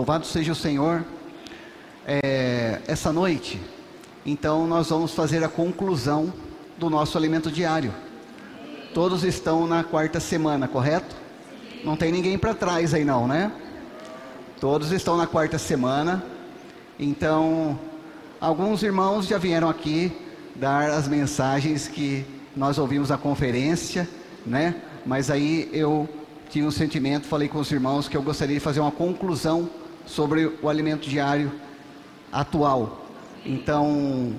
Louvado seja o Senhor. É, essa noite, então, nós vamos fazer a conclusão do nosso alimento diário. Todos estão na quarta semana, correto? Não tem ninguém para trás aí, não, né? Todos estão na quarta semana. Então, alguns irmãos já vieram aqui dar as mensagens que nós ouvimos na conferência, né? Mas aí eu tive um sentimento, falei com os irmãos que eu gostaria de fazer uma conclusão sobre o alimento diário atual. Então,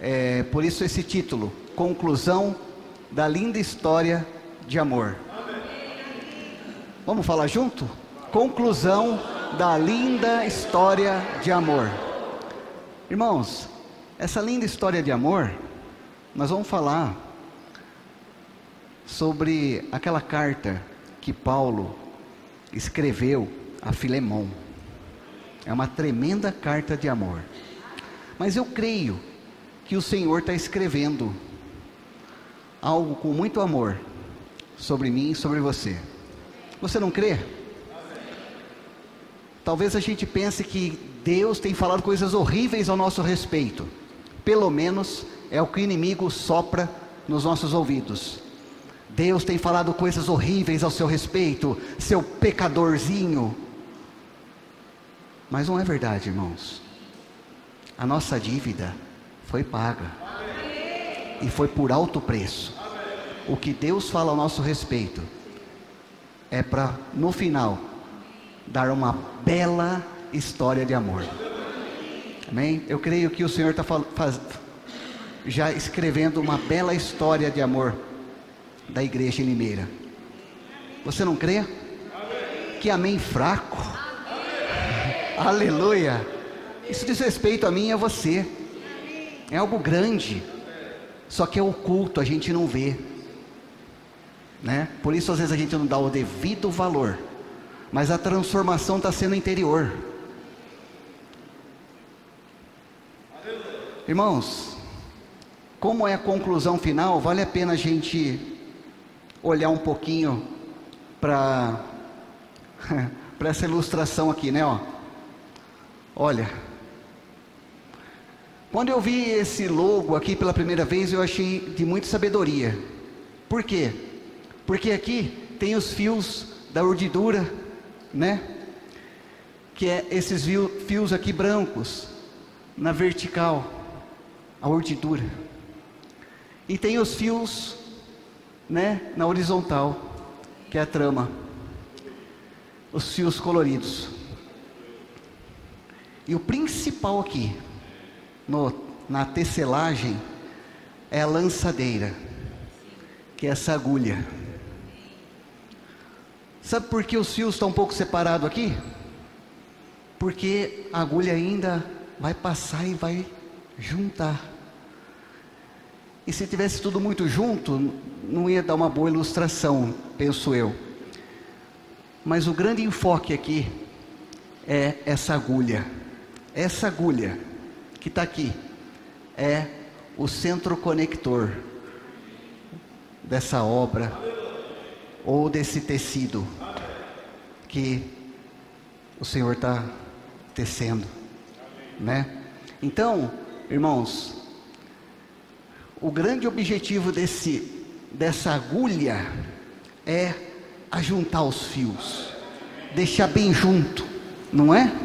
é, por isso esse título, Conclusão da Linda História de Amor. Vamos falar junto? Conclusão da linda história de amor. Irmãos, essa linda história de amor, nós vamos falar sobre aquela carta que Paulo escreveu a Filemão. É uma tremenda carta de amor. Mas eu creio que o Senhor está escrevendo algo com muito amor sobre mim e sobre você. Você não crê? Talvez a gente pense que Deus tem falado coisas horríveis ao nosso respeito. Pelo menos é o que o inimigo sopra nos nossos ouvidos. Deus tem falado coisas horríveis ao seu respeito, seu pecadorzinho. Mas não é verdade, irmãos. A nossa dívida foi paga. E foi por alto preço. O que Deus fala ao nosso respeito é para, no final, dar uma bela história de amor. Amém? Eu creio que o Senhor está já escrevendo uma bela história de amor da igreja em Limeira. Você não crê? Que amém fraco. Aleluia. Isso diz respeito a mim e a você. É algo grande. Só que é oculto, a gente não vê. Né? Por isso às vezes a gente não dá o devido valor. Mas a transformação está sendo interior. Irmãos, como é a conclusão final, vale a pena a gente olhar um pouquinho para essa ilustração aqui, né, ó. Olha, quando eu vi esse logo aqui pela primeira vez, eu achei de muita sabedoria. Por quê? Porque aqui tem os fios da urdidura, né? Que é esses fios aqui brancos na vertical, a urdidura. E tem os fios né, na horizontal, que é a trama, os fios coloridos. E o principal aqui, no, na tecelagem, é a lançadeira, que é essa agulha. Sabe por que os fios estão um pouco separados aqui? Porque a agulha ainda vai passar e vai juntar. E se tivesse tudo muito junto, não ia dar uma boa ilustração, penso eu. Mas o grande enfoque aqui é essa agulha. Essa agulha que está aqui é o centro conector dessa obra ou desse tecido que o Senhor está tecendo, né? Então, irmãos, o grande objetivo desse, dessa agulha é ajuntar os fios, deixar bem junto, não é?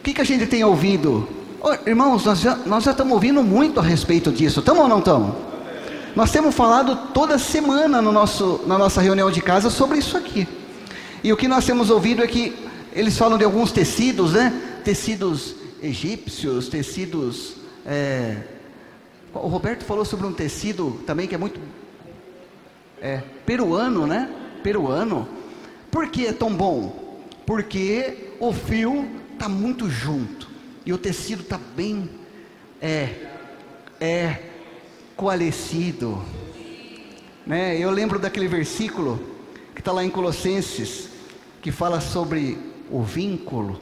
O que, que a gente tem ouvido? Oh, irmãos, nós já, nós já estamos ouvindo muito a respeito disso, estamos ou não estamos? Nós temos falado toda semana no nosso, na nossa reunião de casa sobre isso aqui. E o que nós temos ouvido é que eles falam de alguns tecidos, né? Tecidos egípcios, tecidos é, o Roberto falou sobre um tecido também que é muito é, peruano, né? Peruano. Por que é tão bom? Porque o fio está muito junto e o tecido está bem é, é coalescido. Né? Eu lembro daquele versículo que está lá em Colossenses que fala sobre o vínculo,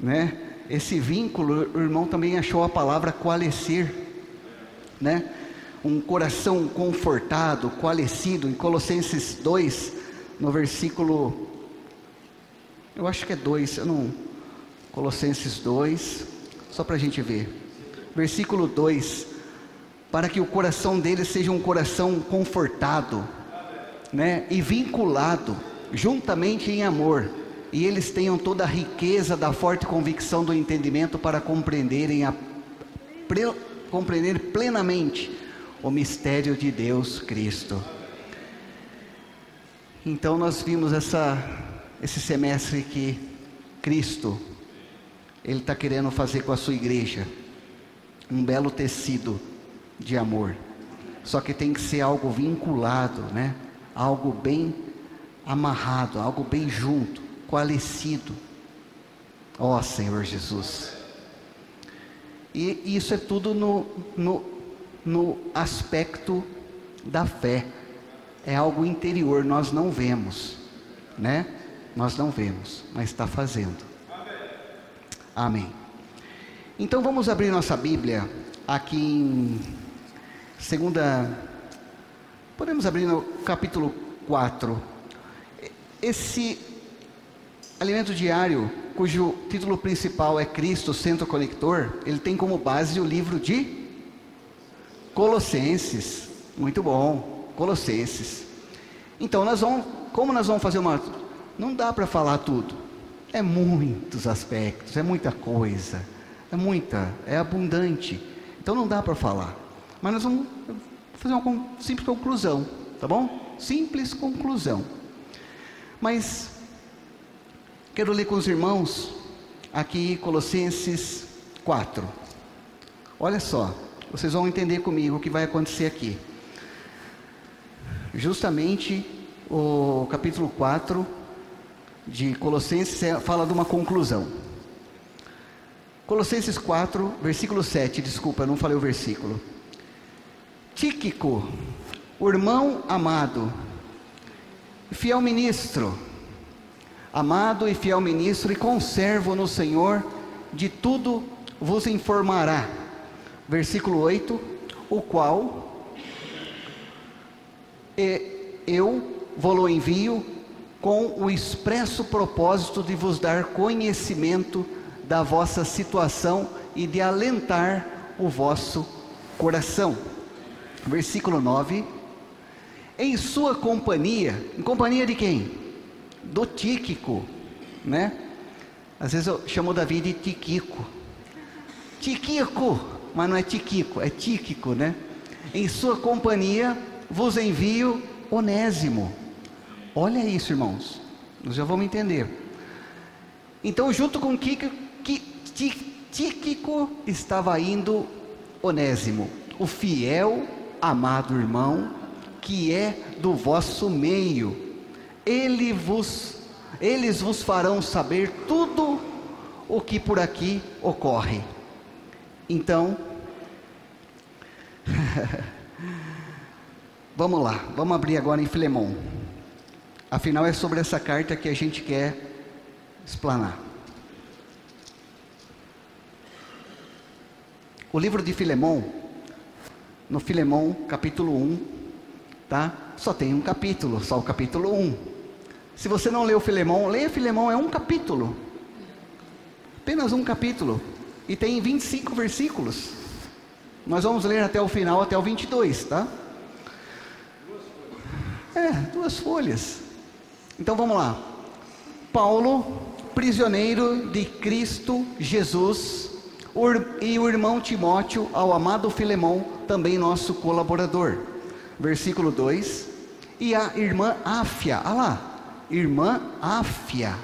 né? Esse vínculo, o irmão também achou a palavra coalescer né? Um coração confortado, coalescido, em Colossenses 2, no versículo Eu acho que é 2, eu não. Colossenses 2, só para a gente ver. Versículo 2: Para que o coração deles seja um coração confortado, né, e vinculado, juntamente em amor, e eles tenham toda a riqueza da forte convicção do entendimento para compreenderem a, pre, compreender plenamente o mistério de Deus Cristo. Então nós vimos essa, esse semestre que Cristo ele está querendo fazer com a sua igreja um belo tecido de amor. Só que tem que ser algo vinculado, né? Algo bem amarrado, algo bem junto, coalescido. Ó oh, Senhor Jesus. E isso é tudo no, no, no aspecto da fé. É algo interior, nós não vemos, né? Nós não vemos, mas está fazendo. Amém. Então vamos abrir nossa Bíblia aqui em segunda. Podemos abrir no capítulo 4. Esse alimento diário, cujo título principal é Cristo, centro conector, ele tem como base o livro de Colossenses. Muito bom, Colossenses. Então nós vamos, como nós vamos fazer uma, não dá para falar tudo. É muitos aspectos, é muita coisa, é muita, é abundante. Então não dá para falar. Mas nós vamos fazer uma simples conclusão, tá bom? Simples conclusão. Mas quero ler com os irmãos aqui Colossenses 4. Olha só, vocês vão entender comigo o que vai acontecer aqui. Justamente o capítulo 4 de Colossenses é, fala de uma conclusão. Colossenses 4, versículo 7, desculpa, não falei o versículo. Tíquico, o irmão amado, fiel ministro, amado e fiel ministro, e conservo no Senhor, de tudo vos informará. Versículo 8: O qual eu vou envio com o expresso propósito de vos dar conhecimento da vossa situação e de alentar o vosso coração. Versículo 9. Em sua companhia, em companhia de quem? Do Tíquico, né? Às vezes eu chamo Davi de Tiquico. Tiquico, mas não é Tiquico, é Tíquico, né? Em sua companhia vos envio Onésimo Olha isso, irmãos. Nós já vamos entender. Então, junto com Tíquico estava indo Onésimo, o fiel, amado irmão, que é do vosso meio. Ele vos, eles vos farão saber tudo o que por aqui ocorre. Então, vamos lá, vamos abrir agora em Filemão. Afinal, é sobre essa carta que a gente quer explanar. O livro de Filemão, no Filemão, capítulo 1, tá? Só tem um capítulo, só o capítulo 1. Se você não leu Filemão, leia Filemão, é um capítulo. Apenas um capítulo. E tem 25 versículos. Nós vamos ler até o final, até o 22, tá? É, duas folhas. Então vamos lá. Paulo, prisioneiro de Cristo Jesus, e o irmão Timóteo ao amado Filemão, também nosso colaborador. Versículo 2. E a irmã Áfia, olha lá, irmã Áfia.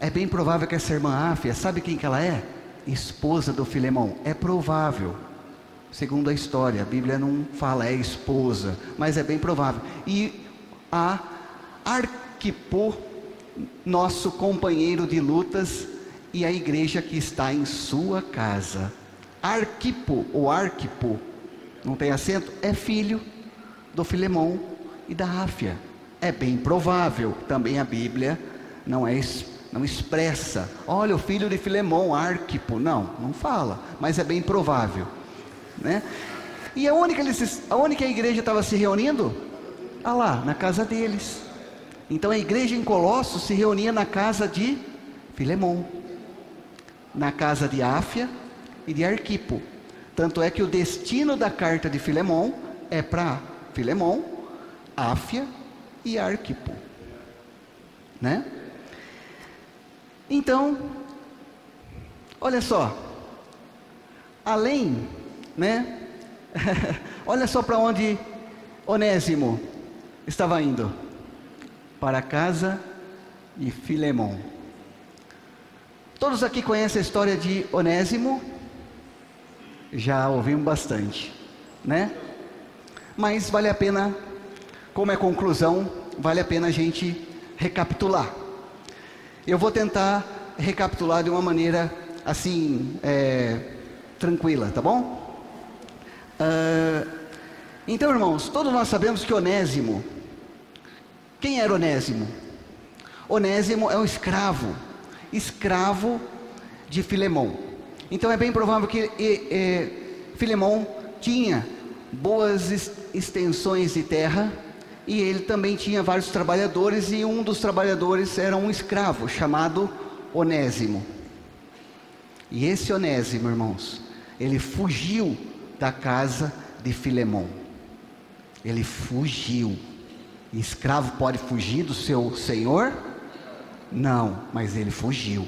É bem provável que essa irmã Áfia, sabe quem que ela é? Esposa do Filemão. É provável. Segundo a história, a Bíblia não fala é esposa, mas é bem provável. E a Arquipo, nosso companheiro de lutas, e a igreja que está em sua casa. Arquipo, ou Arquipo, não tem acento, é filho do Filemão e da Áfia. É bem provável, também a Bíblia não é não expressa. Olha, o filho de Filemão, Arquipo, não, não fala, mas é bem provável, né? E aonde que eles, aonde que a igreja estava se reunindo? Ah lá, na casa deles. Então a igreja em Colossos se reunia na casa de Filemon, na casa de Áfia e de Arquipo. Tanto é que o destino da carta de Filemon é para Filemon, Áfia e Arquipo, né? Então, olha só, além, né? olha só para onde Onésimo estava indo para a casa de Filemon. Todos aqui conhecem a história de Onésimo? Já ouvimos bastante, né? Mas vale a pena, como é conclusão, vale a pena a gente recapitular. Eu vou tentar recapitular de uma maneira assim, é, tranquila, tá bom? Uh, então, irmãos, todos nós sabemos que Onésimo, quem era Onésimo? Onésimo é um escravo, escravo de Filemão. Então é bem provável que e, e, Filemão tinha boas extensões de terra e ele também tinha vários trabalhadores e um dos trabalhadores era um escravo chamado Onésimo. E esse Onésimo, irmãos, ele fugiu da casa de Filemão. Ele fugiu. Escravo pode fugir do seu senhor? Não, mas ele fugiu.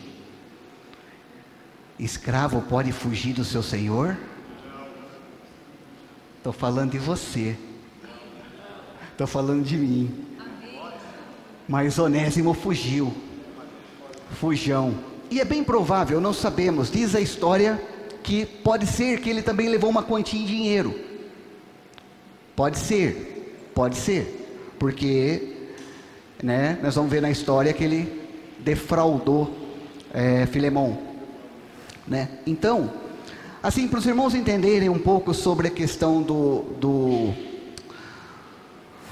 Escravo pode fugir do seu senhor? Estou falando de você. Estou falando de mim. Mas Onésimo fugiu. Fujão. E é bem provável, não sabemos, diz a história, que pode ser que ele também levou uma quantia em dinheiro. Pode ser, pode ser, porque né, nós vamos ver na história que ele defraudou é, Filemão. Né? Então, assim, para os irmãos entenderem um pouco sobre a questão do, do,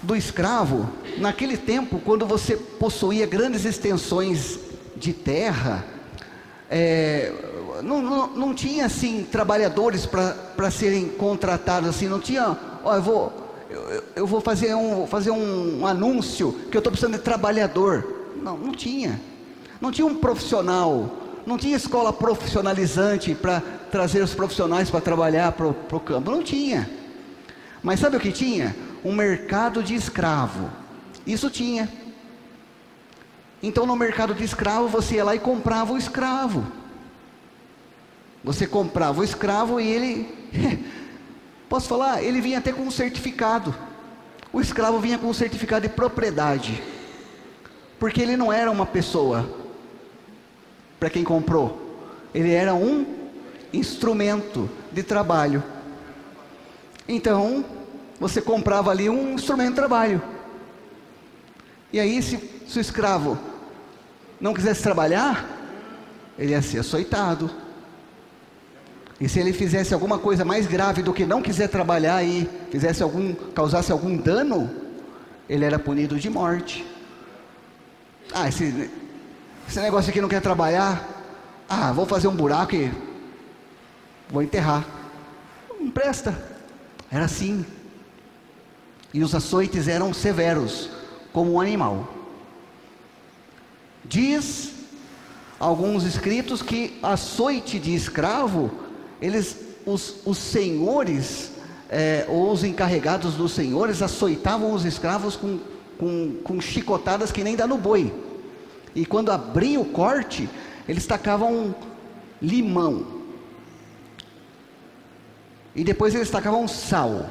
do escravo, naquele tempo, quando você possuía grandes extensões de terra, é, não, não, não, tinha assim trabalhadores para serem contratados assim, não tinha, ó, eu vou, eu, eu vou fazer um, fazer um, anúncio que eu estou precisando de trabalhador. Não, não tinha. Não tinha um profissional, não tinha escola profissionalizante para trazer os profissionais para trabalhar para o campo. Não tinha. Mas sabe o que tinha? Um mercado de escravo. Isso tinha. Então no mercado de escravo você ia lá e comprava o escravo. Você comprava o escravo e ele, posso falar, ele vinha até com um certificado. O escravo vinha com um certificado de propriedade, porque ele não era uma pessoa, para quem comprou, ele era um instrumento de trabalho. Então, você comprava ali um instrumento de trabalho. E aí, se, se o escravo não quisesse trabalhar, ele ia ser açoitado. E se ele fizesse alguma coisa mais grave do que não quiser trabalhar e fizesse algum, causasse algum dano, ele era punido de morte. Ah, esse, esse negócio aqui não quer trabalhar. Ah, vou fazer um buraco e vou enterrar. Não presta. Era assim. E os açoites eram severos, como um animal. Diz alguns escritos que açoite de escravo, eles, os, os senhores, é, ou os encarregados dos senhores, açoitavam os escravos com, com, com chicotadas que nem dá no boi. E quando abria o corte, eles tacavam limão. E depois eles tacavam sal.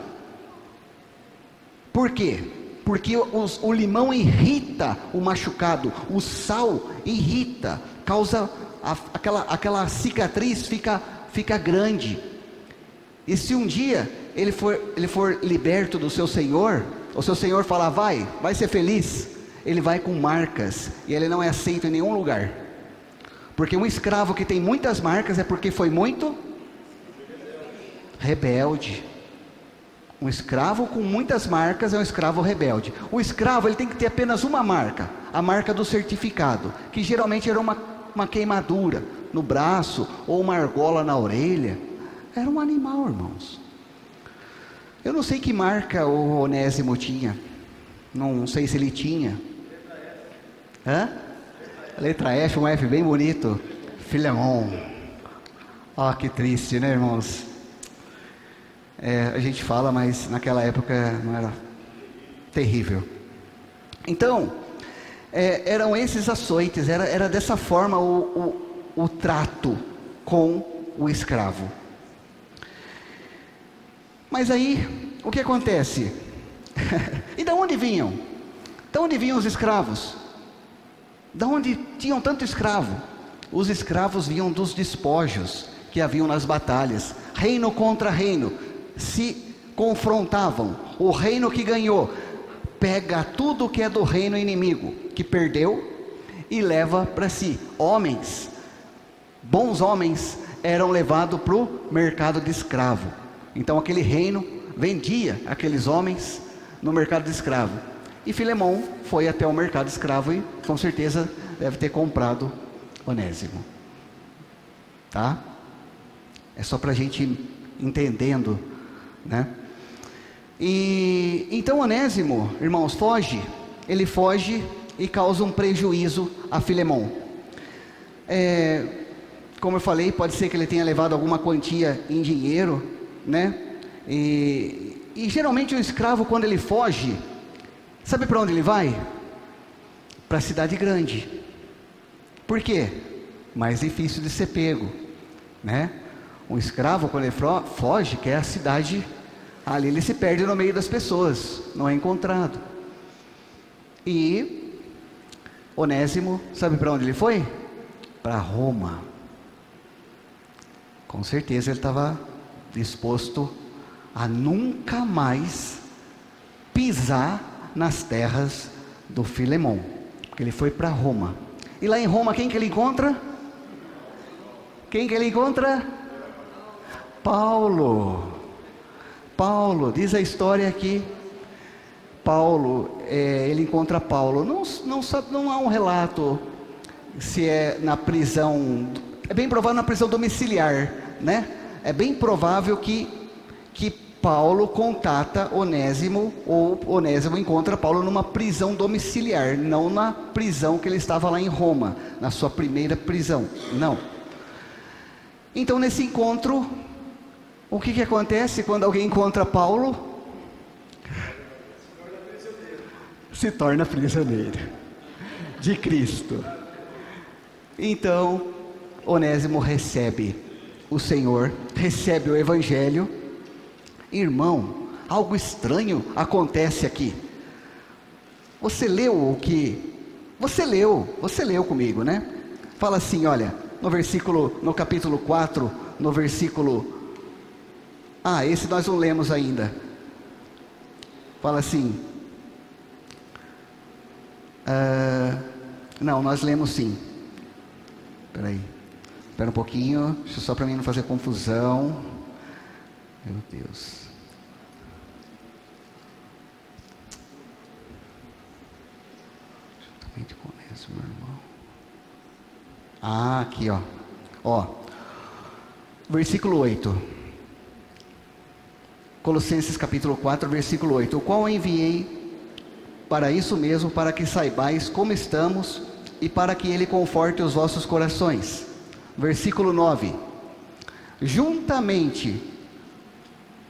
Por quê? porque os, o limão irrita o machucado, o sal irrita, causa a, aquela, aquela cicatriz fica, fica grande. E se um dia ele for, ele for liberto do seu senhor, o seu senhor falar, vai, vai ser feliz, ele vai com marcas e ele não é aceito em nenhum lugar. Porque um escravo que tem muitas marcas é porque foi muito rebelde. Um escravo com muitas marcas é um escravo rebelde. O escravo ele tem que ter apenas uma marca, a marca do certificado, que geralmente era uma, uma queimadura no braço ou uma argola na orelha. Era um animal, irmãos. Eu não sei que marca o Onésimo tinha. Não sei se ele tinha. Hã? Letra F, um F bem bonito. Filemon. Ó, oh, que triste, né, irmãos? É, a gente fala, mas naquela época não era terrível. Então, é, eram esses açoites, era, era dessa forma o, o, o trato com o escravo. Mas aí, o que acontece? e de onde vinham? De onde vinham os escravos? De onde tinham tanto escravo? Os escravos vinham dos despojos que haviam nas batalhas, reino contra reino, se confrontavam. O reino que ganhou pega tudo que é do reino inimigo, que perdeu, e leva para si. Homens, bons homens, eram levados para o mercado de escravo. Então aquele reino vendia aqueles homens no mercado de escravo. E Filemão foi até o mercado de escravo e com certeza deve ter comprado Onésimo. Tá? É só para a gente entendendo, né? E então Onésimo, irmãos, foge. Ele foge e causa um prejuízo a Filemão. É, como eu falei, pode ser que ele tenha levado alguma quantia em dinheiro, né? E, e geralmente o escravo, quando ele foge, sabe para onde ele vai? Para a cidade grande. Por quê? Mais difícil de ser pego, né? Um escravo, quando ele foge, quer a cidade Ali ele se perde no meio das pessoas, não é encontrado. E Onésimo, sabe para onde ele foi? Para Roma. Com certeza ele estava disposto a nunca mais pisar nas terras do Filemão, porque ele foi para Roma. E lá em Roma quem que ele encontra? Quem que ele encontra? Paulo. Paulo, diz a história aqui. Paulo, é, ele encontra Paulo. Não, não, não há um relato se é na prisão. É bem provável na prisão domiciliar, né? É bem provável que, que Paulo contata Onésimo, ou Onésimo encontra Paulo numa prisão domiciliar, não na prisão que ele estava lá em Roma, na sua primeira prisão. Não. Então, nesse encontro, o que, que acontece quando alguém encontra Paulo? Se torna prisioneiro de Cristo. Então, Onésimo recebe o Senhor, recebe o Evangelho. Irmão, algo estranho acontece aqui. Você leu o que? Você leu, você leu comigo, né? Fala assim, olha, no versículo, no capítulo 4, no versículo ah, esse nós não lemos ainda. Fala assim. Uh, não, nós lemos sim. Espera aí. Espera um pouquinho, só para mim não fazer confusão. Meu Deus. Juntamente com meu irmão. Ah, aqui, ó. Ó. Versículo 8. Colossenses capítulo 4, versículo 8: O qual enviei para isso mesmo, para que saibais como estamos e para que ele conforte os vossos corações. Versículo 9: Juntamente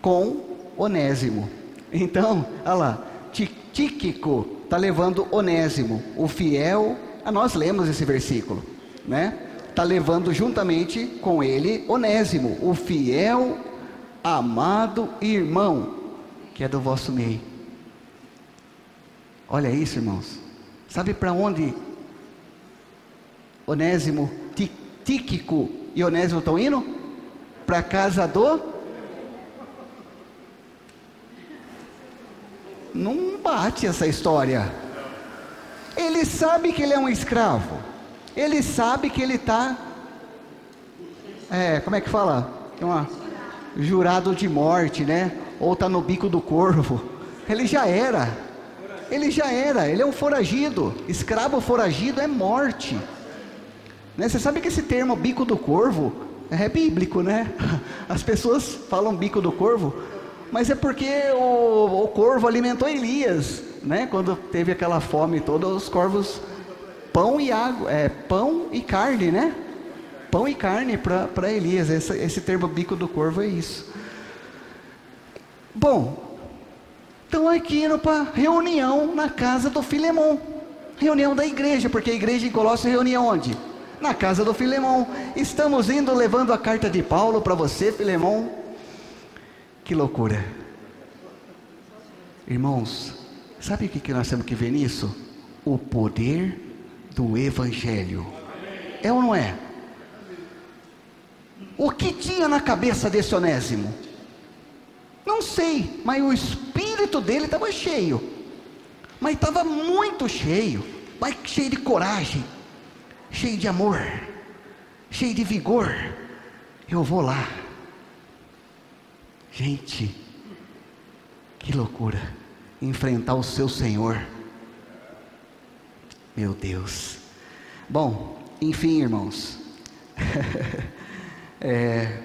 com Onésimo. Então, olha lá, Tíquico está levando Onésimo, o fiel. A nós lemos esse versículo, né? Está levando juntamente com ele Onésimo, o fiel amado irmão, que é do vosso meio. Olha isso, irmãos. Sabe para onde Onésimo, Tíquico e Onésimo estão indo? Para casa do. Não bate essa história. Ele sabe que ele é um escravo. Ele sabe que ele está. É, como é que fala? Tem uma jurado de morte, né? Ou está no bico do corvo. Ele já era. Ele já era. Ele é um foragido. Escravo foragido é morte. Né? Você sabe que esse termo bico do corvo é bíblico, né? As pessoas falam bico do corvo, mas é porque o, o corvo alimentou Elias, né? Quando teve aquela fome toda, os corvos pão e água, é pão e carne, né? Pão e carne para Elias. Esse, esse termo bico do corvo é isso. Bom, estão aqui para reunião na casa do Filemão. Reunião da igreja, porque a igreja em Colossos reunia onde? Na casa do Filemão. Estamos indo levando a carta de Paulo para você, Filemão. Que loucura. Irmãos, sabe o que nós temos que ver nisso? O poder do Evangelho. É ou não é? O que tinha na cabeça desse Onésimo? Não sei, mas o espírito dele estava cheio. Mas estava muito cheio, mas cheio de coragem, cheio de amor, cheio de vigor. Eu vou lá. Gente, que loucura enfrentar o seu Senhor. Meu Deus. Bom, enfim, irmãos. é,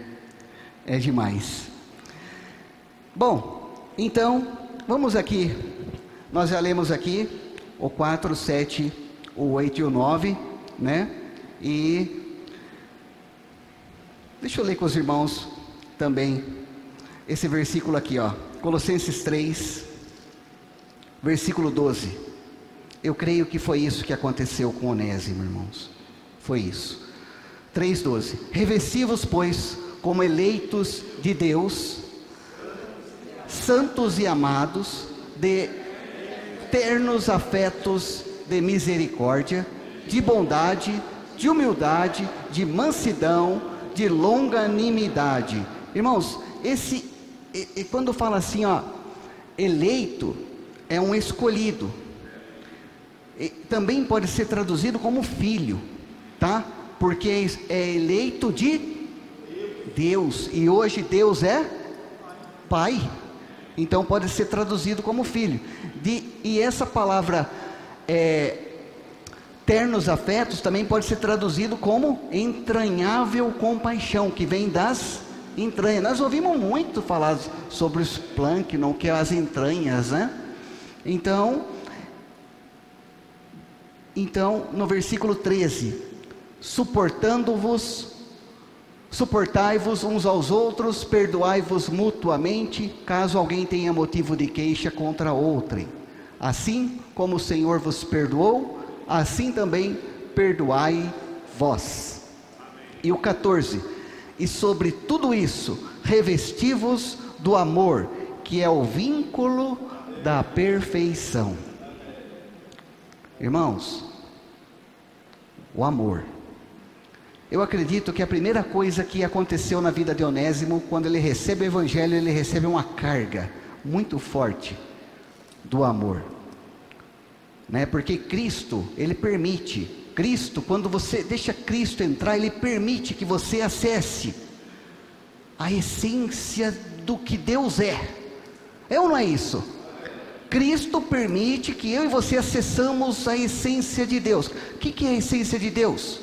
é demais. Bom, então, vamos aqui. Nós já lemos aqui o 4, 7, o 8 e o 9, né? E deixa eu ler com os irmãos também esse versículo aqui, ó. Colossenses 3, versículo 12. Eu creio que foi isso que aconteceu com Onésimo, irmãos. Foi isso. 3,12: Revestivos, pois, como eleitos de Deus, santos e amados, de ternos afetos de misericórdia, de bondade, de humildade, de mansidão, de longanimidade. Irmãos, esse e, e quando fala assim, ó, eleito é um escolhido. E também pode ser traduzido como filho, tá? porque é eleito de Deus, e hoje Deus é Pai, então pode ser traduzido como filho. De, e essa palavra é, ternos afetos também pode ser traduzido como entranhável compaixão, que vem das entranhas. Nós ouvimos muito falar sobre os plâncton, que é as entranhas, né? Então, então no versículo 13, suportando-vos, suportai-vos uns aos outros, perdoai-vos mutuamente, caso alguém tenha motivo de queixa contra outrem. Assim como o Senhor vos perdoou, assim também perdoai vós. E o 14: E sobre tudo isso, revesti-vos do amor, que é o vínculo da perfeição. Irmãos, o amor eu acredito que a primeira coisa que aconteceu na vida de Onésimo, quando ele recebe o Evangelho, ele recebe uma carga muito forte do amor, né? Porque Cristo, ele permite, Cristo, quando você deixa Cristo entrar, ele permite que você acesse a essência do que Deus é. É ou não é isso? Cristo permite que eu e você acessamos a essência de Deus. O que, que é a essência de Deus?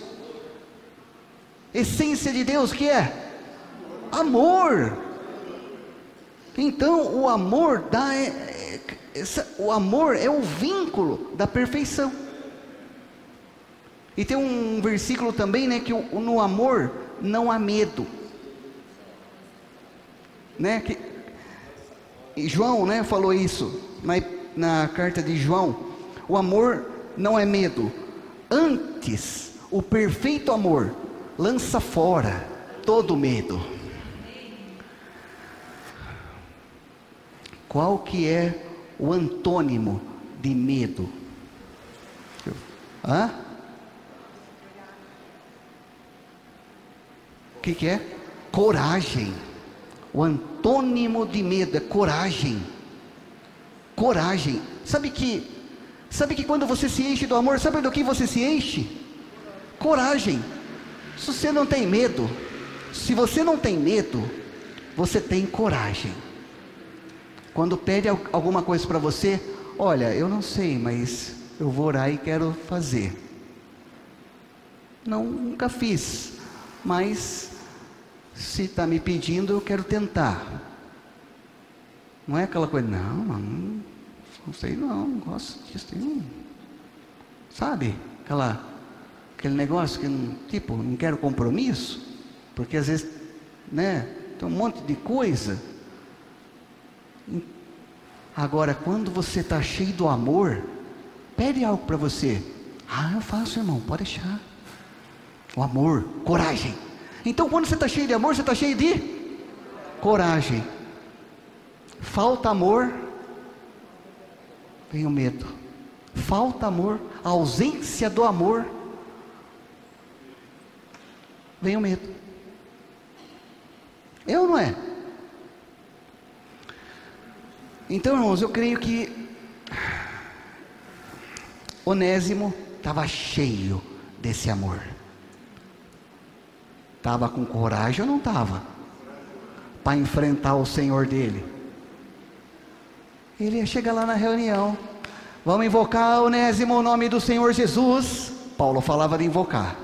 essência de Deus que é amor. Então o amor dá é, essa, o amor é o vínculo da perfeição. E tem um versículo também, né, que no amor não há medo, né? Que, João, né, falou isso na, na carta de João. O amor não é medo. Antes, o perfeito amor lança fora todo medo. Qual que é o antônimo de medo? Hã? O que, que é? Coragem. O antônimo de medo é coragem. Coragem. Sabe que sabe que quando você se enche do amor, sabe do que você se enche? Coragem. Se você não tem medo, se você não tem medo, você tem coragem. Quando pede alguma coisa para você, olha, eu não sei, mas eu vou orar e quero fazer. Não, nunca fiz, mas se está me pedindo, eu quero tentar. Não é aquela coisa, não, não, não sei não, não gosto disso, não. sabe? aquela, aquele negócio que não, tipo, não quero compromisso, porque às vezes, né, tem um monte de coisa. Agora, quando você está cheio do amor, pede algo para você. Ah, eu faço, irmão, pode deixar. O amor, coragem. Então, quando você está cheio de amor, você está cheio de coragem. Falta amor, vem o medo. Falta amor, ausência do amor, vem o medo. Eu não é? Então, irmãos, eu creio que Onésimo estava cheio desse amor. Estava com coragem ou não estava? Para enfrentar o Senhor dele. Ele ia chegar lá na reunião. Vamos invocar Onésimo o nome do Senhor Jesus. Paulo falava de invocar.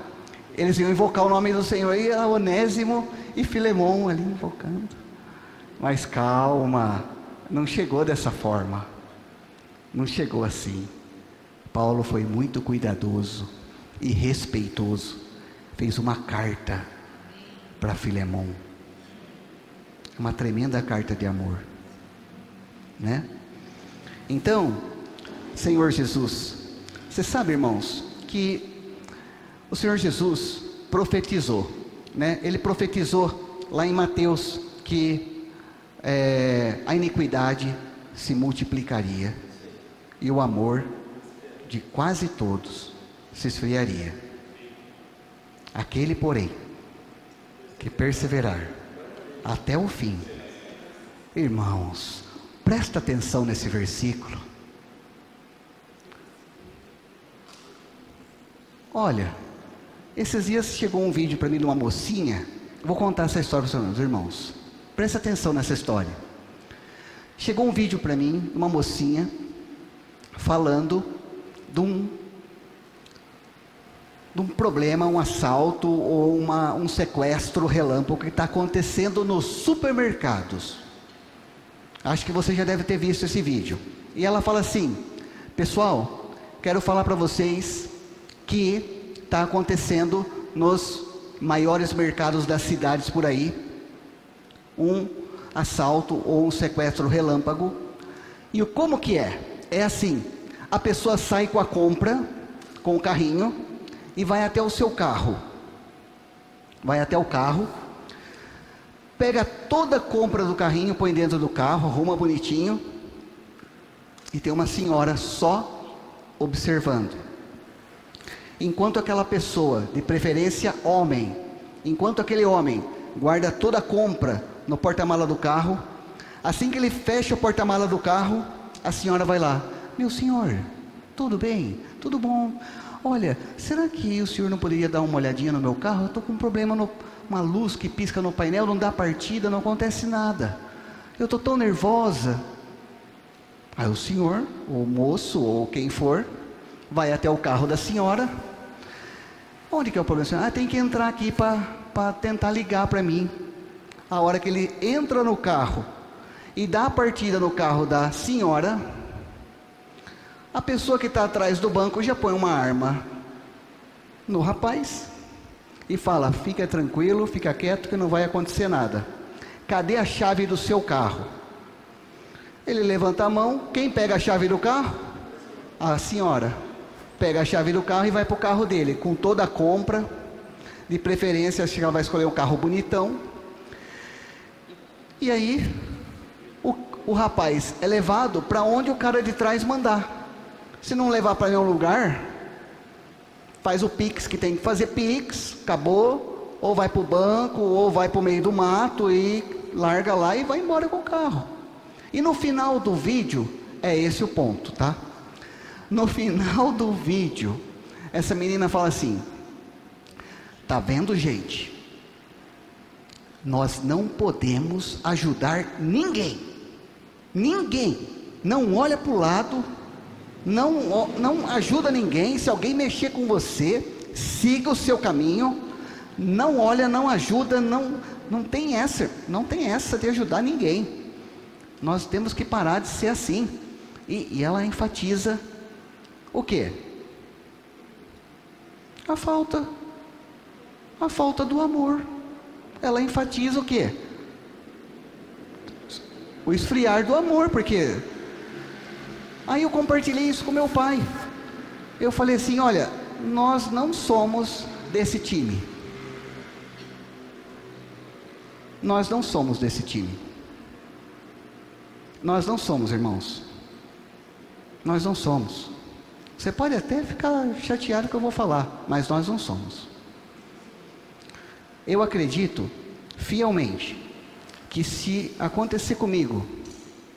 Eles iam invocar o nome do Senhor. E Onésimo e Filemão ali invocando. Mas calma, não chegou dessa forma. Não chegou assim. Paulo foi muito cuidadoso e respeitoso. Fez uma carta para Filemão. Uma tremenda carta de amor. Né? Então, Senhor Jesus, você sabe, irmãos, que o Senhor Jesus profetizou, né? Ele profetizou lá em Mateus que é, a iniquidade se multiplicaria e o amor de quase todos se esfriaria. Aquele, porém, que perseverar até o fim, irmãos, presta atenção nesse versículo. Olha, esses dias chegou um vídeo para mim de uma mocinha. Vou contar essa história para os meus irmãos. Presta atenção nessa história. Chegou um vídeo para mim, uma mocinha, falando de um, de um problema, um assalto ou uma, um sequestro relâmpago que está acontecendo nos supermercados. Acho que você já deve ter visto esse vídeo. E ela fala assim: Pessoal, quero falar para vocês que está acontecendo nos maiores mercados das cidades por aí um assalto ou um sequestro relâmpago. E como que é? É assim: a pessoa sai com a compra, com o carrinho, e vai até o seu carro. Vai até o carro, pega toda a compra do carrinho, põe dentro do carro, arruma bonitinho, e tem uma senhora só observando. Enquanto aquela pessoa, de preferência homem, enquanto aquele homem guarda toda a compra no porta-mala do carro, assim que ele fecha o porta-mala do carro, a senhora vai lá: Meu senhor, tudo bem? Tudo bom? Olha, será que o senhor não poderia dar uma olhadinha no meu carro? Eu estou com um problema, no, uma luz que pisca no painel, não dá partida, não acontece nada. Eu estou tão nervosa. Aí o senhor, ou o moço, ou quem for, vai até o carro da senhora. Onde que é o problema? Ah, tem que entrar aqui para tentar ligar para mim. A hora que ele entra no carro e dá a partida no carro da senhora, a pessoa que está atrás do banco já põe uma arma no rapaz e fala: fica tranquilo, fica quieto que não vai acontecer nada. Cadê a chave do seu carro? Ele levanta a mão, quem pega a chave do carro? A senhora pega a chave do carro e vai para o carro dele, com toda a compra. De preferência, acho que ela vai escolher um carro bonitão. E aí, o, o rapaz é levado para onde o cara de trás mandar. Se não levar para nenhum lugar, faz o pix que tem que fazer pix, acabou, ou vai para o banco, ou vai para o meio do mato e larga lá e vai embora com o carro. E no final do vídeo, é esse o ponto, tá? No final do vídeo, essa menina fala assim: Tá vendo, gente? Nós não podemos ajudar ninguém. Ninguém. Não olha para o lado. Não, não ajuda ninguém. Se alguém mexer com você, siga o seu caminho. Não olha, não ajuda, não, não tem essa, não tem essa de ajudar ninguém. Nós temos que parar de ser assim. E, e ela enfatiza o que? A falta, a falta do amor. Ela enfatiza o quê? O esfriar do amor, porque aí eu compartilhei isso com meu pai. Eu falei assim, olha, nós não somos desse time. Nós não somos desse time. Nós não somos, irmãos. Nós não somos. Você pode até ficar chateado que eu vou falar, mas nós não somos. Eu acredito fielmente que se acontecer comigo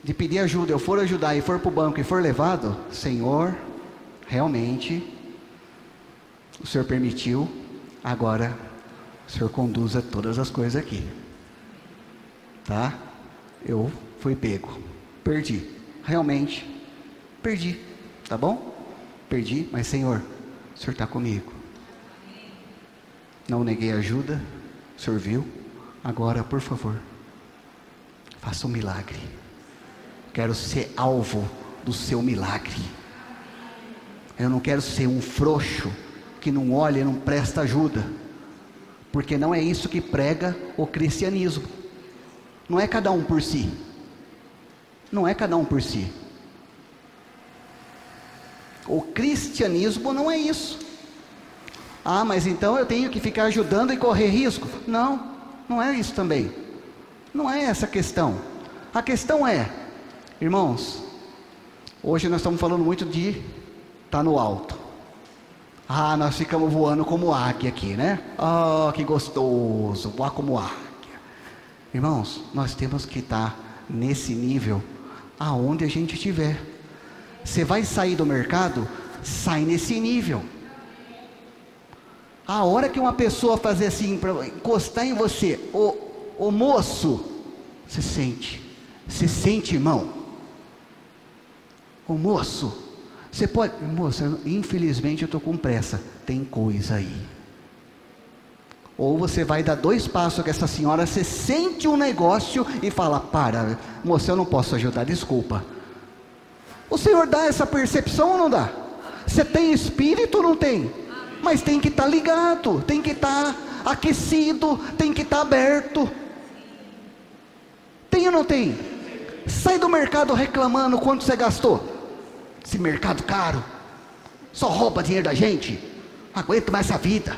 de pedir ajuda, eu for ajudar e for para o banco e for levado, Senhor, realmente o Senhor permitiu, agora o Senhor conduza todas as coisas aqui. Tá? Eu fui pego, perdi, realmente perdi, tá bom? Perdi, mas Senhor, o Senhor está comigo. Não neguei ajuda, o Senhor viu. Agora, por favor, faça um milagre. Quero ser alvo do seu milagre. Eu não quero ser um frouxo que não olha e não presta ajuda. Porque não é isso que prega o cristianismo. Não é cada um por si. Não é cada um por si. O cristianismo não é isso. Ah, mas então eu tenho que ficar ajudando e correr risco? Não, não é isso também. Não é essa a questão. A questão é, irmãos, hoje nós estamos falando muito de estar tá no alto. Ah, nós ficamos voando como águia aqui, né? Oh, que gostoso, voar como águia. Irmãos, nós temos que estar tá nesse nível aonde a gente estiver. Você vai sair do mercado, sai nesse nível. A hora que uma pessoa fazer assim, para encostar em você, o, o moço, você sente, você sente, irmão. O moço, você pode, moça, infelizmente eu estou com pressa, tem coisa aí. Ou você vai dar dois passos com essa senhora, você sente um negócio e fala: Para, moça, eu não posso ajudar, desculpa. O Senhor dá essa percepção ou não dá? Você tem espírito ou não tem? Mas tem que estar tá ligado, tem que estar tá aquecido, tem que estar tá aberto. Tem ou não tem? Sai do mercado reclamando quanto você gastou. Esse mercado caro, só rouba dinheiro da gente. Não aguento mais essa vida.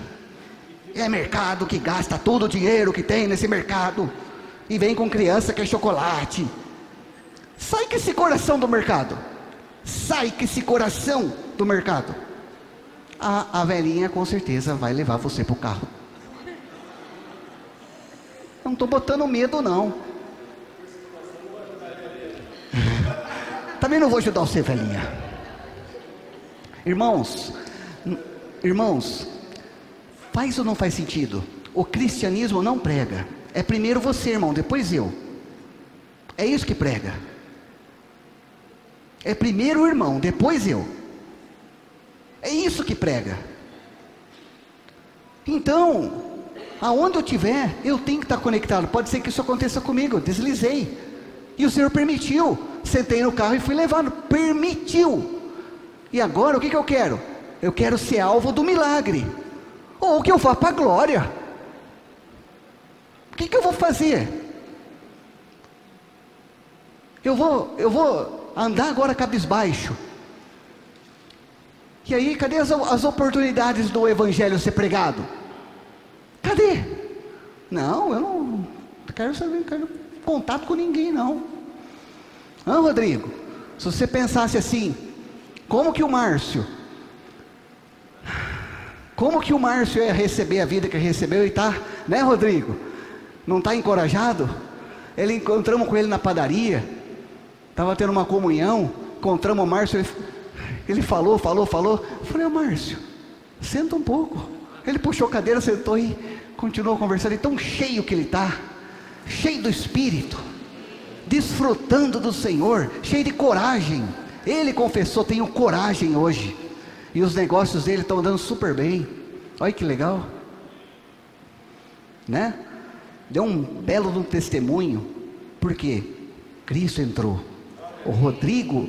É mercado que gasta todo o dinheiro que tem nesse mercado. E vem com criança que é chocolate. Sai com esse coração do mercado. Sai com esse coração do mercado. A, a velhinha com certeza vai levar você para o carro. Não estou botando medo, não. Também não vou ajudar você, velhinha. Irmãos, irmãos, faz ou não faz sentido? O cristianismo não prega. É primeiro você, irmão, depois eu. É isso que prega. É primeiro o irmão, depois eu. É isso que prega. Então, aonde eu estiver, eu tenho que estar conectado. Pode ser que isso aconteça comigo. Deslizei. E o Senhor permitiu. Sentei no carro e fui levado. Permitiu. E agora o que, que eu quero? Eu quero ser alvo do milagre. Ou que eu vá para a glória. O que, que eu vou fazer? Eu vou, eu vou andar agora cabisbaixo. E aí, cadê as, as oportunidades do evangelho ser pregado? Cadê? Não, eu não quero saber, quero contato com ninguém, não. Ah, Rodrigo, se você pensasse assim, como que o Márcio, como que o Márcio ia receber a vida que recebeu e está, né, Rodrigo? Não está encorajado? Ele encontramos com ele na padaria, Estava tendo uma comunhão, encontramos o Márcio, ele, ele falou, falou, falou. Eu falei, ô Márcio, senta um pouco. Ele puxou a cadeira, sentou e continuou conversando. E tão cheio que ele está, cheio do Espírito, desfrutando do Senhor, cheio de coragem. Ele confessou, tenho coragem hoje. E os negócios dele estão andando super bem. Olha que legal. Né? Deu um belo um testemunho. Por quê? Cristo entrou o Rodrigo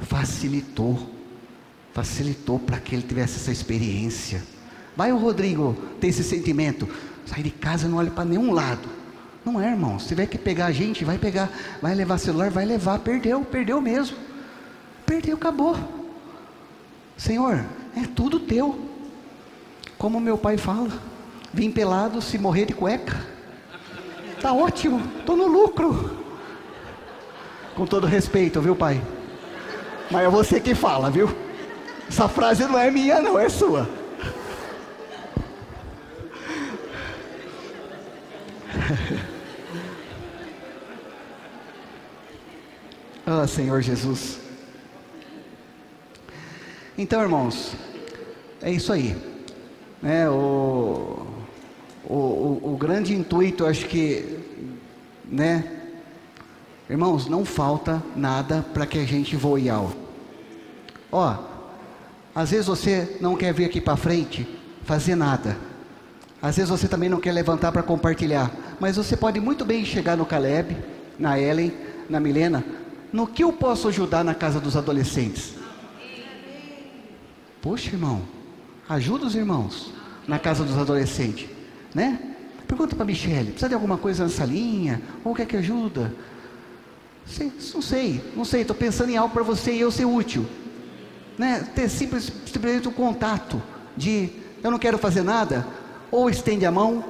facilitou, facilitou para que ele tivesse essa experiência. Vai o Rodrigo ter esse sentimento. Sai de casa, não olha para nenhum lado. Não é, irmão. Se tiver que pegar a gente, vai pegar. Vai levar celular, vai levar. Perdeu, perdeu mesmo. Perdeu, acabou. Senhor, é tudo teu. Como meu pai fala, vim pelado se morrer de cueca. Tá ótimo, tô no lucro. Com todo respeito, viu, pai? Mas é você que fala, viu? Essa frase não é minha, não, é sua. Ah, Senhor Jesus. Então, irmãos, é isso aí. O, o, o, o grande intuito, acho que, né? Irmãos, não falta nada para que a gente voe alto. Ó, às vezes você não quer vir aqui para frente fazer nada. Às vezes você também não quer levantar para compartilhar. Mas você pode muito bem chegar no Caleb, na Ellen, na Milena. No que eu posso ajudar na casa dos adolescentes? Poxa, irmão, ajuda os irmãos na casa dos adolescentes, né? Pergunta para Michele, precisa de alguma coisa nessa linha? Ou quer que ajuda? Sei, não sei, não sei, estou pensando em algo para você e eu ser útil. Né? Ter simples, simplesmente o um contato de eu não quero fazer nada, ou estende a mão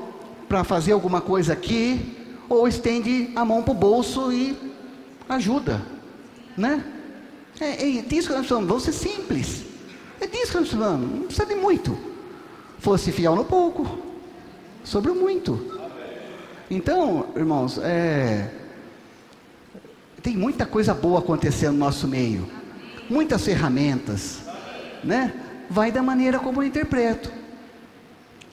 para fazer alguma coisa aqui, ou estende a mão para o bolso e ajuda, né? É, é disso que nós precisamos, vamos ser simples. É disso que nós precisamos, não precisa de muito. Fosse fiel no pouco, sobre o muito. Então, irmãos, é, tem muita coisa boa acontecendo no nosso meio, muitas ferramentas, né? Vai da maneira como eu interpreto.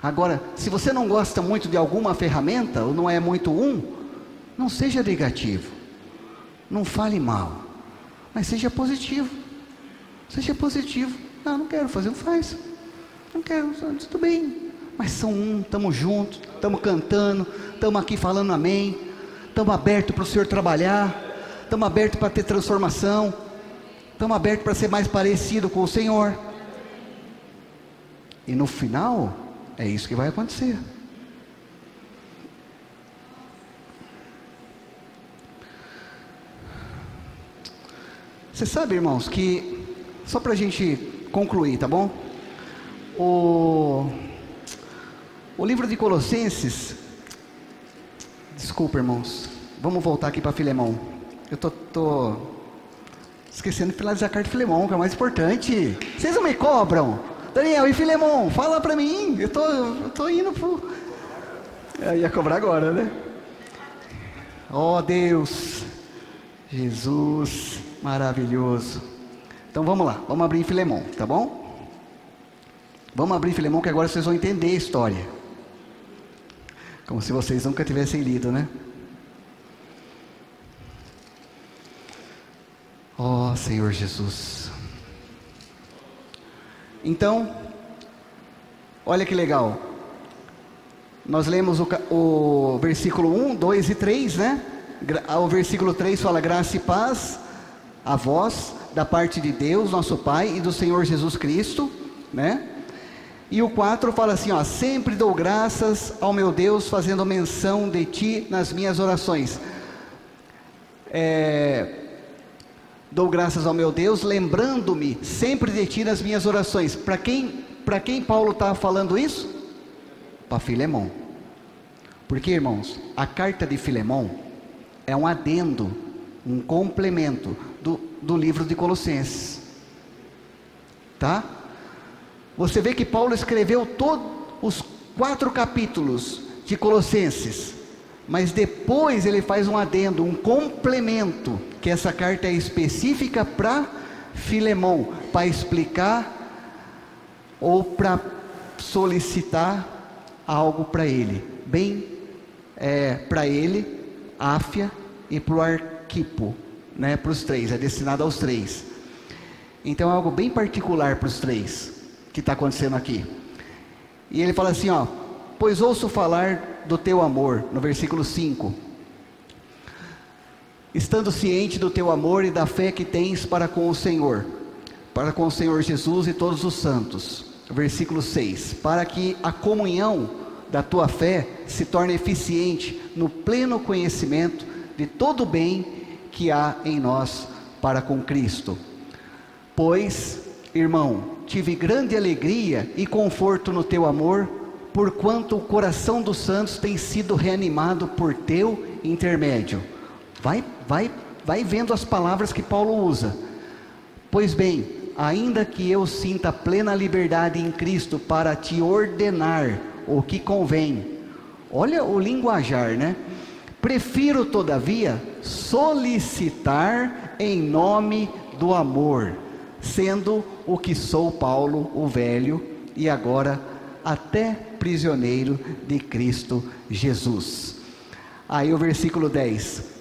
Agora, se você não gosta muito de alguma ferramenta, ou não é muito um, não seja negativo, não fale mal, mas seja positivo. Seja positivo. Não, não quero fazer, não faz. Não quero, tudo bem. Mas são um, estamos juntos, estamos cantando, estamos aqui falando amém, estamos abertos para o Senhor trabalhar, estamos abertos para ter transformação, estamos abertos para ser mais parecido com o Senhor. E no final, é isso que vai acontecer. Você sabe, irmãos, que só para a gente concluir, tá bom? O, o livro de Colossenses, desculpa, irmãos, vamos voltar aqui para Filemão. Eu tô, tô esquecendo de finalizar a carta de Filemão, que é o mais importante. Vocês não me cobram? Daniel, e Filemon, fala para mim. Eu tô, eu tô indo pro. Eu ia cobrar agora, né? Ó oh, Deus, Jesus, maravilhoso. Então vamos lá, vamos abrir em Filemon, tá bom? Vamos abrir em Filemon que agora vocês vão entender a história. Como se vocês nunca tivessem lido, né? Ó oh, Senhor Jesus. Então, olha que legal. Nós lemos o, o versículo 1, 2 e 3, né? Ah, o versículo 3 fala: graça e paz a vós, da parte de Deus, nosso Pai, e do Senhor Jesus Cristo, né? E o 4 fala assim: ó, sempre dou graças ao meu Deus, fazendo menção de ti nas minhas orações. É, Dou graças ao meu Deus, lembrando-me sempre de ti nas minhas orações. Para quem, para quem Paulo está falando isso? Para Filemão. Porque, irmãos, a carta de Filemão é um adendo, um complemento do, do livro de Colossenses. Tá? Você vê que Paulo escreveu todos os quatro capítulos de Colossenses, mas depois ele faz um adendo, um complemento que essa carta é específica para Filemão, para explicar ou para solicitar algo para ele, bem é, para ele, Áfia e para o Arquipo, né, para os três, é destinado aos três. Então é algo bem particular para os três que está acontecendo aqui. E ele fala assim: ó, pois ouço falar do teu amor, no versículo 5 estando ciente do teu amor e da fé que tens para com o Senhor, para com o Senhor Jesus e todos os santos. versículo 6: Para que a comunhão da tua fé se torne eficiente no pleno conhecimento de todo o bem que há em nós para com Cristo. Pois, irmão, tive grande alegria e conforto no teu amor, porquanto o coração dos santos tem sido reanimado por teu intermédio. Vai, vai, vai vendo as palavras que Paulo usa. Pois bem, ainda que eu sinta plena liberdade em Cristo para te ordenar o que convém. Olha o linguajar, né? Prefiro, todavia, solicitar em nome do amor, sendo o que sou Paulo, o velho, e agora até prisioneiro de Cristo Jesus. Aí o versículo 10: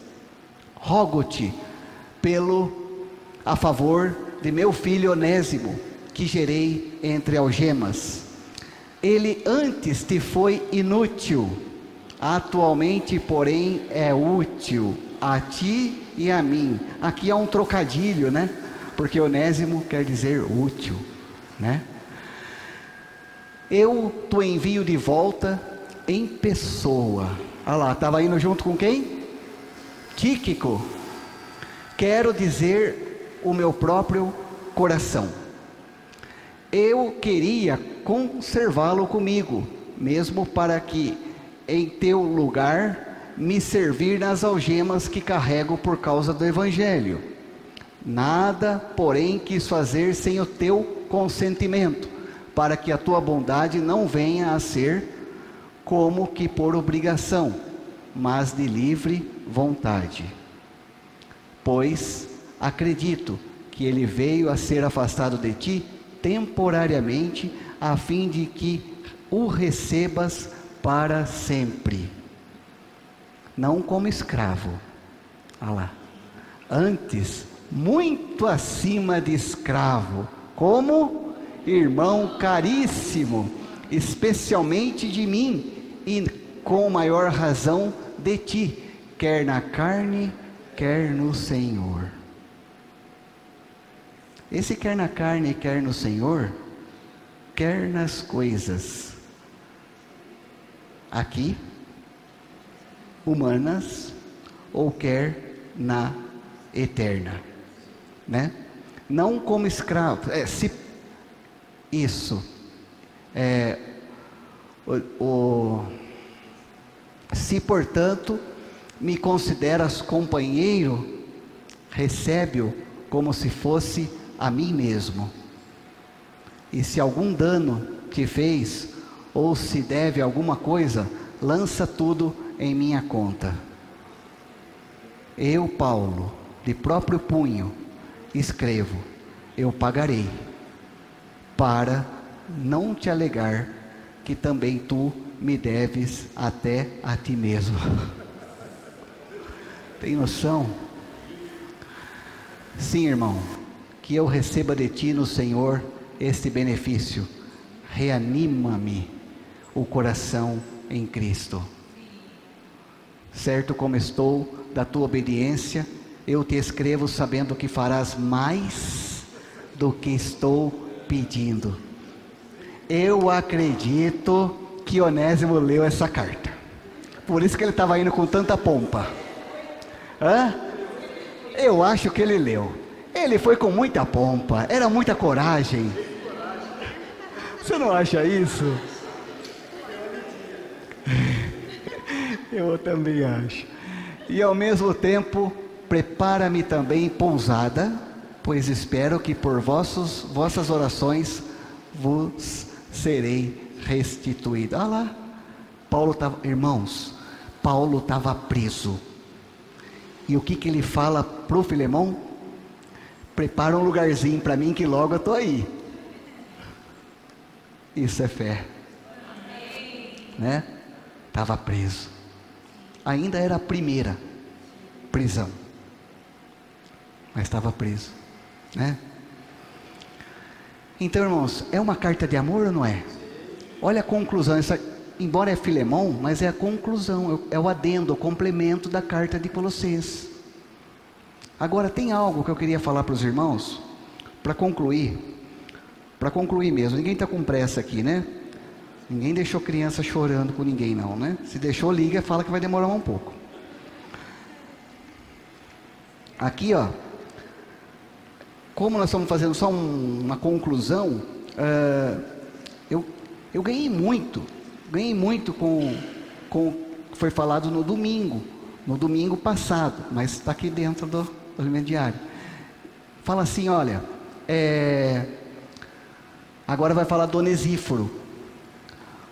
Rogo-te pelo a favor de meu filho Onésimo, que gerei entre algemas. Ele antes te foi inútil, atualmente, porém, é útil a ti e a mim. Aqui há um trocadilho, né? Porque Onésimo quer dizer útil, né? Eu te envio de volta em pessoa. Olha lá, estava indo junto com quem? Tíquico. Quero dizer o meu próprio coração. Eu queria conservá-lo comigo, mesmo para que em teu lugar me servir nas algemas que carrego por causa do evangelho. Nada, porém, quis fazer sem o teu consentimento para que a tua bondade não venha a ser como que por obrigação, mas de livre vontade. Pois acredito que ele veio a ser afastado de ti temporariamente, a fim de que o recebas para sempre. Não como escravo, olha lá, antes, muito acima de escravo, como irmão caríssimo, especialmente de mim, e com maior razão de ti, quer na carne, quer no Senhor. Esse quer na carne, quer no Senhor, quer nas coisas aqui, humanas, ou quer na eterna, né? Não como escravo, é, se isso. É, o, o, se, portanto, me consideras companheiro, recebe-o como se fosse a mim mesmo. E se algum dano te fez, ou se deve alguma coisa, lança tudo em minha conta. Eu, Paulo, de próprio punho, escrevo: eu pagarei para não te alegar que também tu me deves até a ti mesmo. Tem noção? Sim, irmão, que eu receba de ti no Senhor este benefício. Reanima-me o coração em Cristo. Certo como estou da tua obediência, eu te escrevo sabendo que farás mais do que estou pedindo. Eu acredito que Onésimo leu essa carta. Por isso que ele estava indo com tanta pompa. Hã? Eu acho que ele leu. Ele foi com muita pompa, era muita coragem. Você não acha isso? Eu também acho. E ao mesmo tempo, prepara-me também pousada pois espero que por vossos, vossas orações vos serei restituído. Ah lá, Paulo estava, irmãos, Paulo estava preso. E o que, que ele fala para o Filemão? Prepara um lugarzinho para mim que logo eu estou aí. Isso é fé. Né? Estava preso. Ainda era a primeira prisão. Mas estava preso. Né? Então, irmãos, é uma carta de amor ou não é? Olha a conclusão, essa, embora é Filemão, mas é a conclusão, é o adendo, o complemento da carta de Colossenses. Agora, tem algo que eu queria falar para os irmãos, para concluir. Para concluir mesmo, ninguém está com pressa aqui, né? Ninguém deixou criança chorando com ninguém, não, né? Se deixou, liga e fala que vai demorar um pouco. Aqui, ó, como nós estamos fazendo só um, uma conclusão, uh, eu ganhei muito, ganhei muito com, com o que foi falado no domingo, no domingo passado, mas está aqui dentro do, do alimento diário. Fala assim: olha, é, agora vai falar do Onesíforo.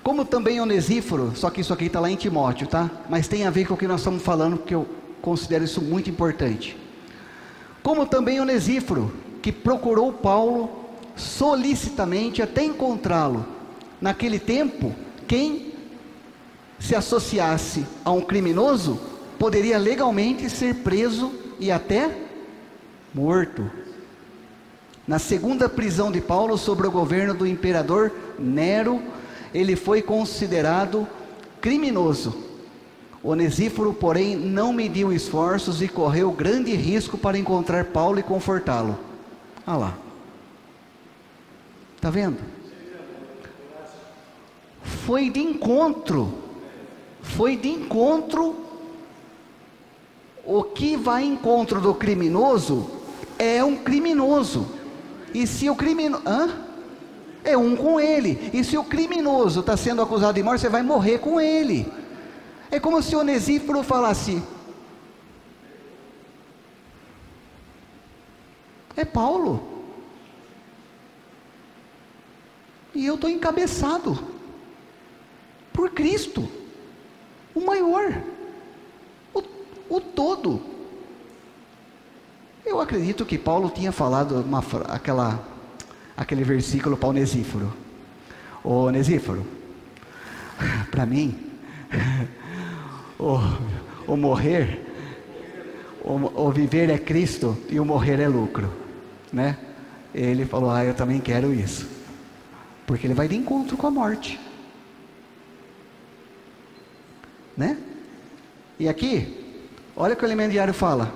Como também Onesíforo, só que isso aqui está lá em Timóteo, tá? Mas tem a ver com o que nós estamos falando, porque eu considero isso muito importante. Como também Onesíforo, que procurou Paulo solicitamente até encontrá-lo. Naquele tempo, quem se associasse a um criminoso poderia legalmente ser preso e até morto. Na segunda prisão de Paulo sob o governo do imperador Nero, ele foi considerado criminoso Onesíforo, porém, não mediu esforços e correu grande risco para encontrar Paulo e confortá-lo. Ah lá. Está vendo? Foi de encontro. Foi de encontro. O que vai em encontro do criminoso é um criminoso. E se o criminoso. É um com ele. E se o criminoso está sendo acusado de morte, você vai morrer com ele. É como se Onesíforo falasse: É Paulo. E eu estou encabeçado por Cristo, o maior, o, o todo. Eu acredito que Paulo tinha falado uma, aquela, aquele versículo para Onesíforo. Ô Onesíforo, para mim, o, o morrer, o, o viver é Cristo e o morrer é lucro, né? Ele falou: Ah, eu também quero isso, porque ele vai de encontro com a morte, né? E aqui, olha o que o elemento diário fala,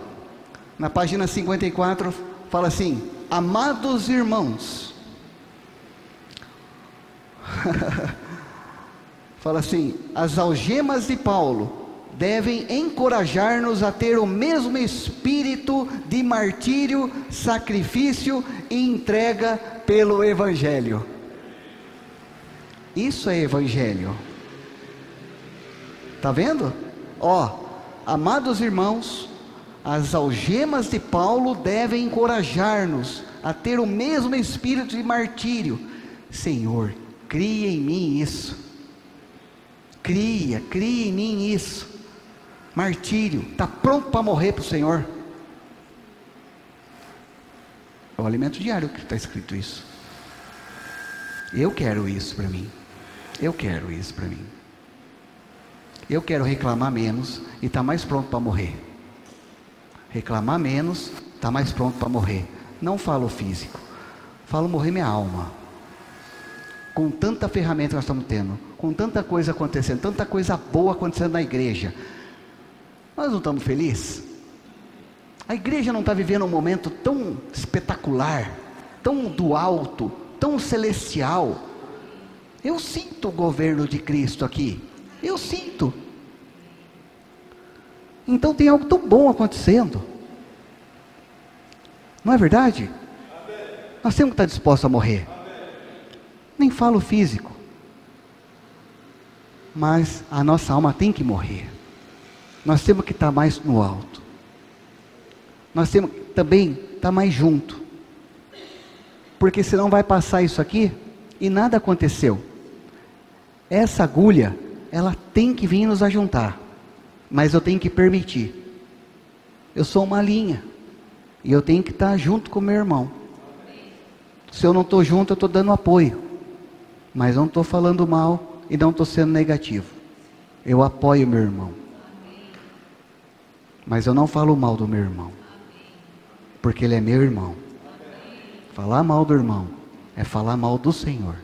na página 54, fala assim: Amados irmãos, fala assim: as algemas de Paulo devem encorajar-nos a ter o mesmo espírito de martírio, sacrifício e entrega pelo Evangelho. Isso é Evangelho. Está vendo? Ó, amados irmãos, as algemas de Paulo devem encorajar-nos a ter o mesmo espírito de martírio. Senhor, cria em mim isso. Cria, cria em mim isso martírio, está pronto para morrer para o Senhor. É o alimento diário que está escrito isso. Eu quero isso para mim. Eu quero isso para mim. Eu quero reclamar menos e estar tá mais pronto para morrer. Reclamar menos, está mais pronto para morrer. Não falo físico, falo morrer minha alma. Com tanta ferramenta que nós estamos tendo, com tanta coisa acontecendo, tanta coisa boa acontecendo na igreja, nós não estamos felizes? A igreja não está vivendo um momento tão espetacular, tão do alto, tão celestial. Eu sinto o governo de Cristo aqui. Eu sinto. Então tem algo tão bom acontecendo. Não é verdade? Nós temos que estar dispostos a morrer. Nem falo físico. Mas a nossa alma tem que morrer. Nós temos que estar mais no alto. Nós temos que também estar mais junto. Porque senão vai passar isso aqui e nada aconteceu. Essa agulha, ela tem que vir nos ajuntar. Mas eu tenho que permitir. Eu sou uma linha. E eu tenho que estar junto com meu irmão. Se eu não estou junto, eu estou dando apoio. Mas não estou falando mal e não estou sendo negativo. Eu apoio meu irmão. Mas eu não falo mal do meu irmão, porque ele é meu irmão. Falar mal do irmão é falar mal do Senhor.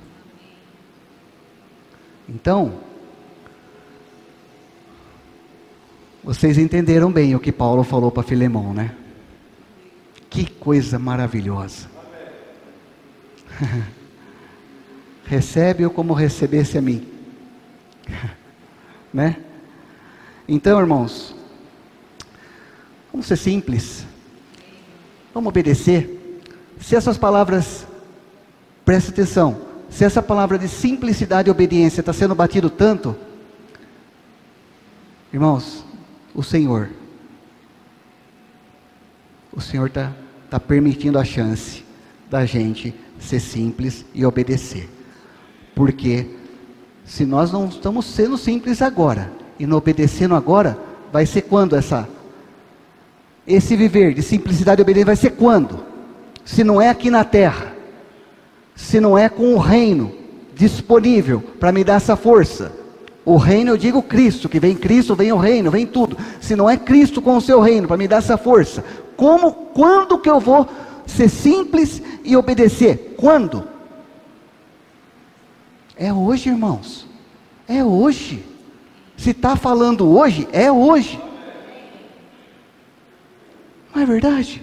Então, vocês entenderam bem o que Paulo falou para Filemão, né? Que coisa maravilhosa. recebe-o como recebesse a mim. né? Então, irmãos, vamos ser simples, vamos obedecer. Se essas palavras, preste atenção, se essa palavra de simplicidade e obediência está sendo batido tanto, irmãos, o Senhor, o Senhor está tá permitindo a chance da gente ser simples e obedecer. Porque se nós não estamos sendo simples agora e não obedecendo agora, vai ser quando essa esse viver de simplicidade e obediência vai ser quando? Se não é aqui na terra. Se não é com o reino disponível para me dar essa força. O reino, eu digo Cristo, que vem Cristo, vem o reino, vem tudo. Se não é Cristo com o seu reino para me dar essa força, como, quando que eu vou ser simples e obedecer? Quando? É hoje, irmãos. É hoje. Se está falando hoje, é hoje. Não é verdade?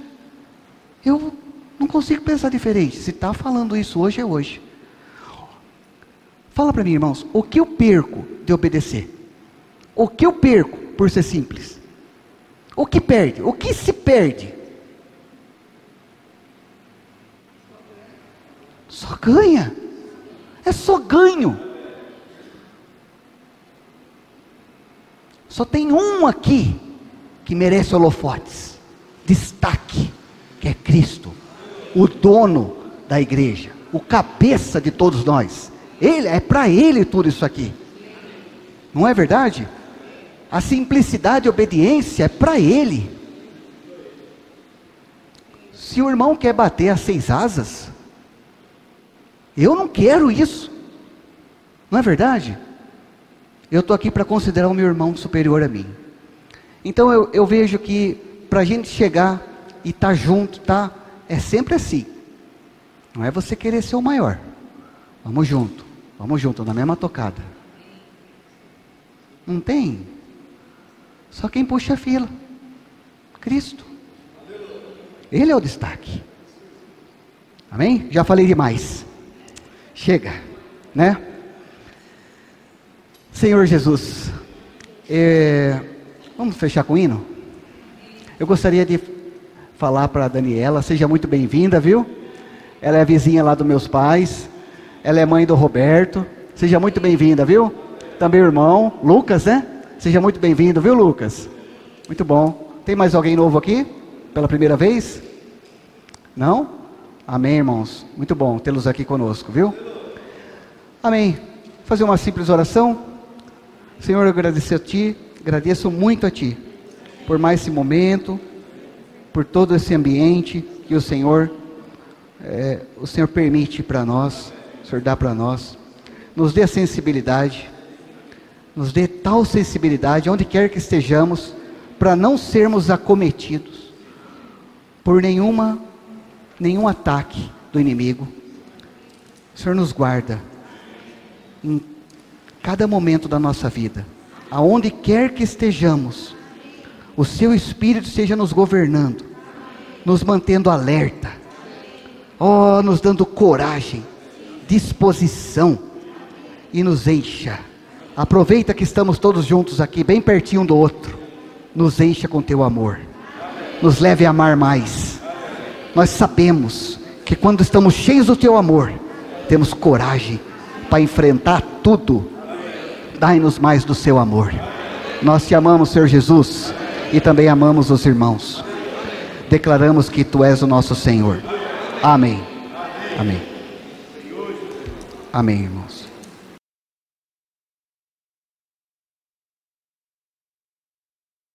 Eu não consigo pensar diferente. Se está falando isso hoje, é hoje. Fala para mim, irmãos, o que eu perco de obedecer? O que eu perco por ser simples? O que perde? O que se perde? Só ganha. É só ganho. Só tem um aqui que merece holofotes, destaque, que é Cristo, o dono da igreja, o cabeça de todos nós. Ele é para ele tudo isso aqui. Não é verdade? A simplicidade e obediência é para ele. Se o irmão quer bater as seis asas, eu não quero isso. Não é verdade? Eu estou aqui para considerar o meu irmão superior a mim. Então eu, eu vejo que para a gente chegar e estar tá junto, tá? É sempre assim. Não é você querer ser o maior. Vamos junto, vamos junto, na mesma tocada. Não tem. Só quem puxa a fila. Cristo. Ele é o destaque. Amém? Já falei demais. Chega, né? Senhor Jesus, é, vamos fechar com o hino? Eu gostaria de falar para a Daniela, seja muito bem-vinda, viu? Ela é vizinha lá dos meus pais, ela é mãe do Roberto, seja muito bem-vinda, viu? Também o irmão, Lucas, né? Seja muito bem-vindo, viu, Lucas? Muito bom. Tem mais alguém novo aqui? Pela primeira vez? Não? Amém, irmãos. Muito bom tê-los aqui conosco, viu? Amém. Fazer uma simples oração. Senhor, eu agradeço a Ti, agradeço muito a Ti por mais esse momento, por todo esse ambiente que o Senhor, é, o Senhor permite para nós, Senhor dá para nós. Nos dê sensibilidade, nos dê tal sensibilidade, onde quer que estejamos, para não sermos acometidos por nenhuma, nenhum ataque do inimigo. O Senhor nos guarda em cada momento da nossa vida, aonde quer que estejamos, o Seu Espírito esteja nos governando, nos mantendo alerta, oh, nos dando coragem, disposição e nos encha. Aproveita que estamos todos juntos aqui, bem pertinho um do outro, nos encha com Teu amor, nos leve a amar mais. Nós sabemos que quando estamos cheios do Teu amor, temos coragem para enfrentar tudo. Dai-nos mais do seu amor. Nós te amamos, Senhor Jesus, e também amamos os irmãos. Declaramos que tu és o nosso Senhor. Amém. Amém. Amém, irmãos.